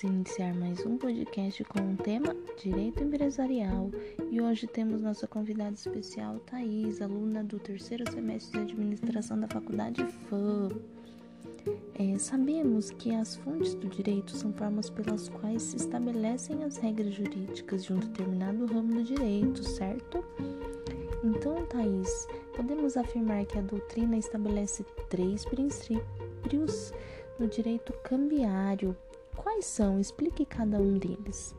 Vamos iniciar mais um podcast com o tema Direito Empresarial e hoje temos nossa convidada especial, Thais, aluna do terceiro semestre de Administração da Faculdade FAM. É, sabemos que as fontes do direito são formas pelas quais se estabelecem as regras jurídicas de um determinado ramo do direito, certo? Então, Thais, podemos afirmar que a doutrina estabelece três princípios no direito cambiário. Quais são? Explique cada um deles.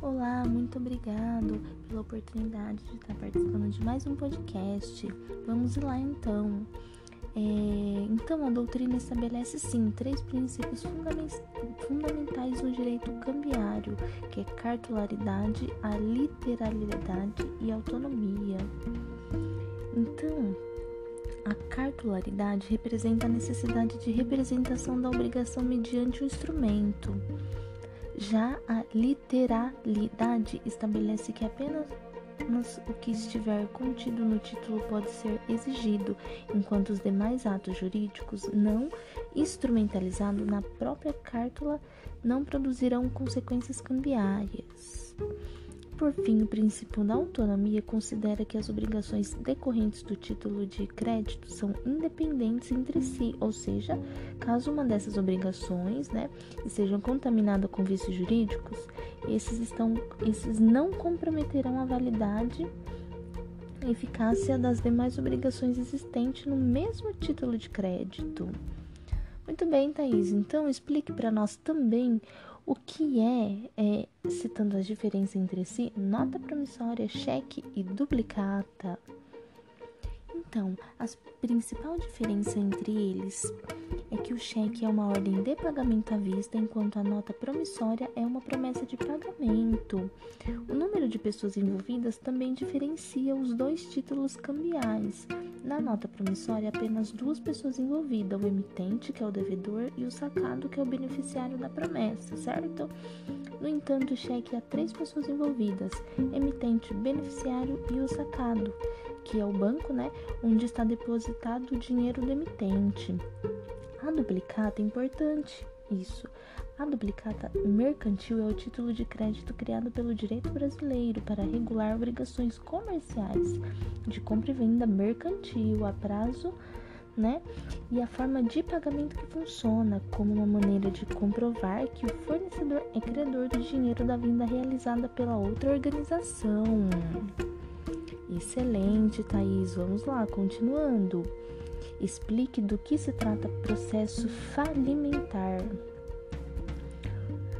Olá, muito obrigado pela oportunidade de estar participando de mais um podcast. Vamos lá então. É, então, a doutrina estabelece sim três princípios fundamentais no direito cambiário, que é cartularidade, a literalidade e autonomia. Então, a cartularidade representa a necessidade de representação da obrigação mediante o instrumento. Já a literalidade estabelece que apenas o que estiver contido no título pode ser exigido, enquanto os demais atos jurídicos não instrumentalizados na própria cártula não produzirão consequências cambiárias. Por fim, o princípio da autonomia considera que as obrigações decorrentes do título de crédito são independentes entre si, ou seja, caso uma dessas obrigações né, estejam contaminadas com vícios jurídicos, esses, estão, esses não comprometerão a validade e eficácia das demais obrigações existentes no mesmo título de crédito. Muito bem, Thaís. Então explique para nós também o que é, é, citando as diferenças entre si, nota promissória, cheque e duplicata. Então, a principal diferença entre eles é que o cheque é uma ordem de pagamento à vista, enquanto a nota promissória é uma promessa de pagamento. O número de pessoas envolvidas também diferencia os dois títulos cambiais. Na nota promissória, apenas duas pessoas envolvidas: o emitente, que é o devedor, e o sacado, que é o beneficiário da promessa, certo? No entanto, o cheque há três pessoas envolvidas: emitente, beneficiário e o sacado, que é o banco, né, onde está depositado o dinheiro do emitente. A duplicata é importante, isso. A duplicata mercantil é o título de crédito criado pelo direito brasileiro para regular obrigações comerciais de compra e venda mercantil a prazo, né? E a forma de pagamento que funciona como uma maneira de comprovar que o fornecedor é credor do dinheiro da venda realizada pela outra organização. Excelente, Thaís. Vamos lá, continuando. Explique do que se trata processo falimentar.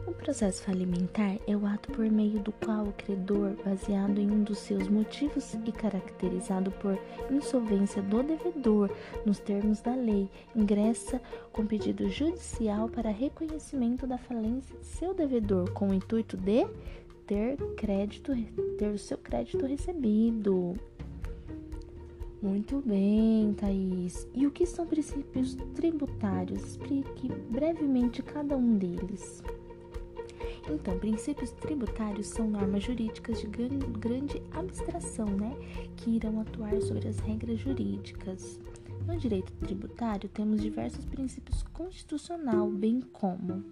O processo falimentar é o ato por meio do qual o credor, baseado em um dos seus motivos e caracterizado por insolvência do devedor nos termos da lei, ingressa com pedido judicial para reconhecimento da falência de seu devedor com o intuito de ter crédito, ter o seu crédito recebido. Muito bem, Thaís. E o que são princípios tributários? Explique brevemente cada um deles. Então, princípios tributários são normas jurídicas de grande abstração, né? Que irão atuar sobre as regras jurídicas. No direito tributário, temos diversos princípios constitucional, bem como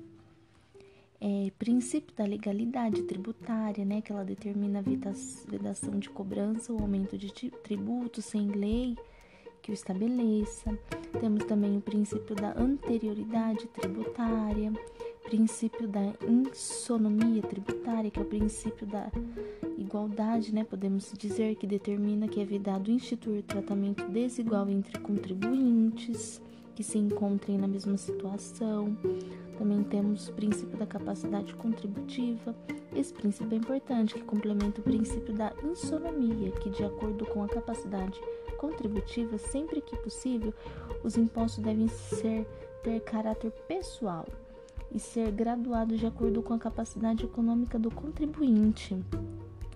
é, princípio da legalidade tributária, né, que ela determina a vedação de cobrança ou aumento de tributo sem lei que o estabeleça. Temos também o princípio da anterioridade tributária, princípio da insonomia tributária, que é o princípio da igualdade, né? Podemos dizer que determina que é vedado instituir tratamento desigual entre contribuintes que se encontrem na mesma situação. Também temos o princípio da capacidade contributiva. Esse princípio é importante, que complementa o princípio da insonomia, que, de acordo com a capacidade contributiva, sempre que possível, os impostos devem ser ter caráter pessoal e ser graduados de acordo com a capacidade econômica do contribuinte.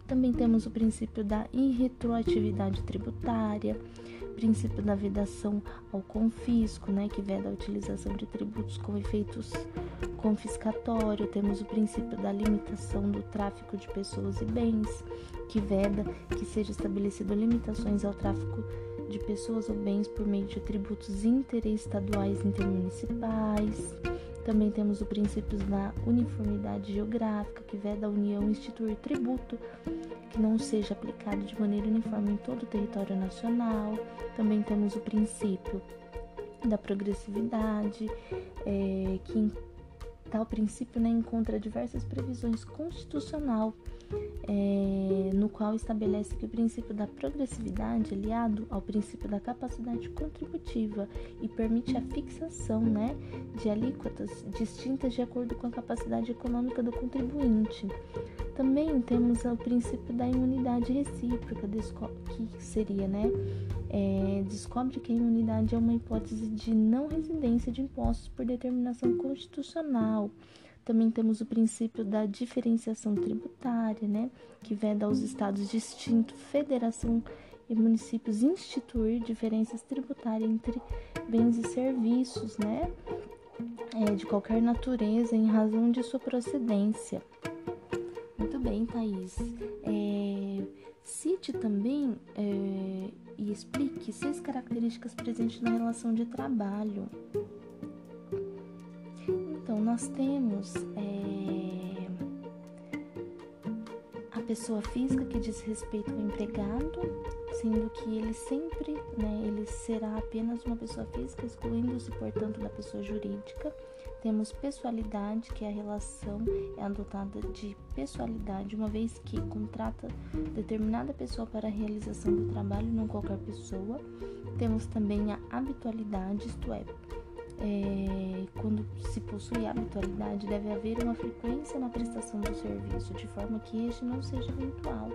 Também temos o princípio da irretroatividade tributária, princípio da vedação ao confisco, né, que veda a utilização de tributos com efeitos confiscatórios. Temos o princípio da limitação do tráfico de pessoas e bens, que veda que seja estabelecido limitações ao tráfico de pessoas ou bens por meio de tributos interestaduais intermunicipais. Também temos o princípio da uniformidade geográfica, que veda a União instituir tributo que não seja aplicado de maneira uniforme em todo o território nacional. Também temos o princípio da progressividade, é, que tal princípio né, encontra diversas previsões constitucional é, no qual estabelece que o princípio da progressividade aliado ao princípio da capacidade contributiva e permite a fixação né, de alíquotas distintas de acordo com a capacidade econômica do contribuinte. Também temos o princípio da imunidade recíproca, que seria, né, é, descobre que a imunidade é uma hipótese de não residência de impostos por determinação constitucional. Também temos o princípio da diferenciação tributária, né, que veda aos estados distintos, federação e municípios instituir diferenças tributárias entre bens e serviços, né, é, de qualquer natureza em razão de sua procedência. Muito bem, Thaís. É, cite também é, e explique seis características presentes na relação de trabalho. Nós temos é, a pessoa física que diz respeito ao empregado, sendo que ele sempre, né, ele será apenas uma pessoa física, excluindo-se, portanto, da pessoa jurídica. Temos pessoalidade, que é a relação é adotada de pessoalidade, uma vez que contrata determinada pessoa para a realização do trabalho, não qualquer pessoa. Temos também a habitualidade, isto é, é, quando se possui habitualidade, deve haver uma frequência na prestação do serviço, de forma que este não seja eventual.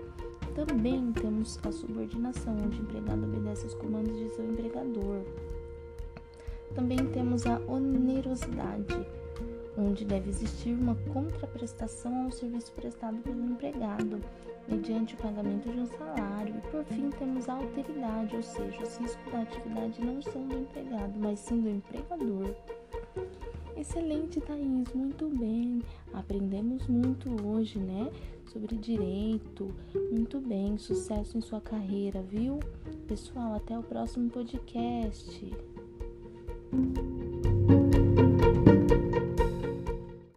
Também temos a subordinação, onde o empregado obedece aos comandos de seu empregador. Também temos a onerosidade, onde deve existir uma contraprestação ao serviço prestado pelo empregado, mediante o pagamento de um salário. E por fim, temos a alteridade, ou seja, os riscos da atividade não são do empregado, mas sim do empregador. Excelente, Thaís, muito bem. Aprendemos muito hoje, né? Sobre direito. Muito bem, sucesso em sua carreira, viu? Pessoal, até o próximo podcast.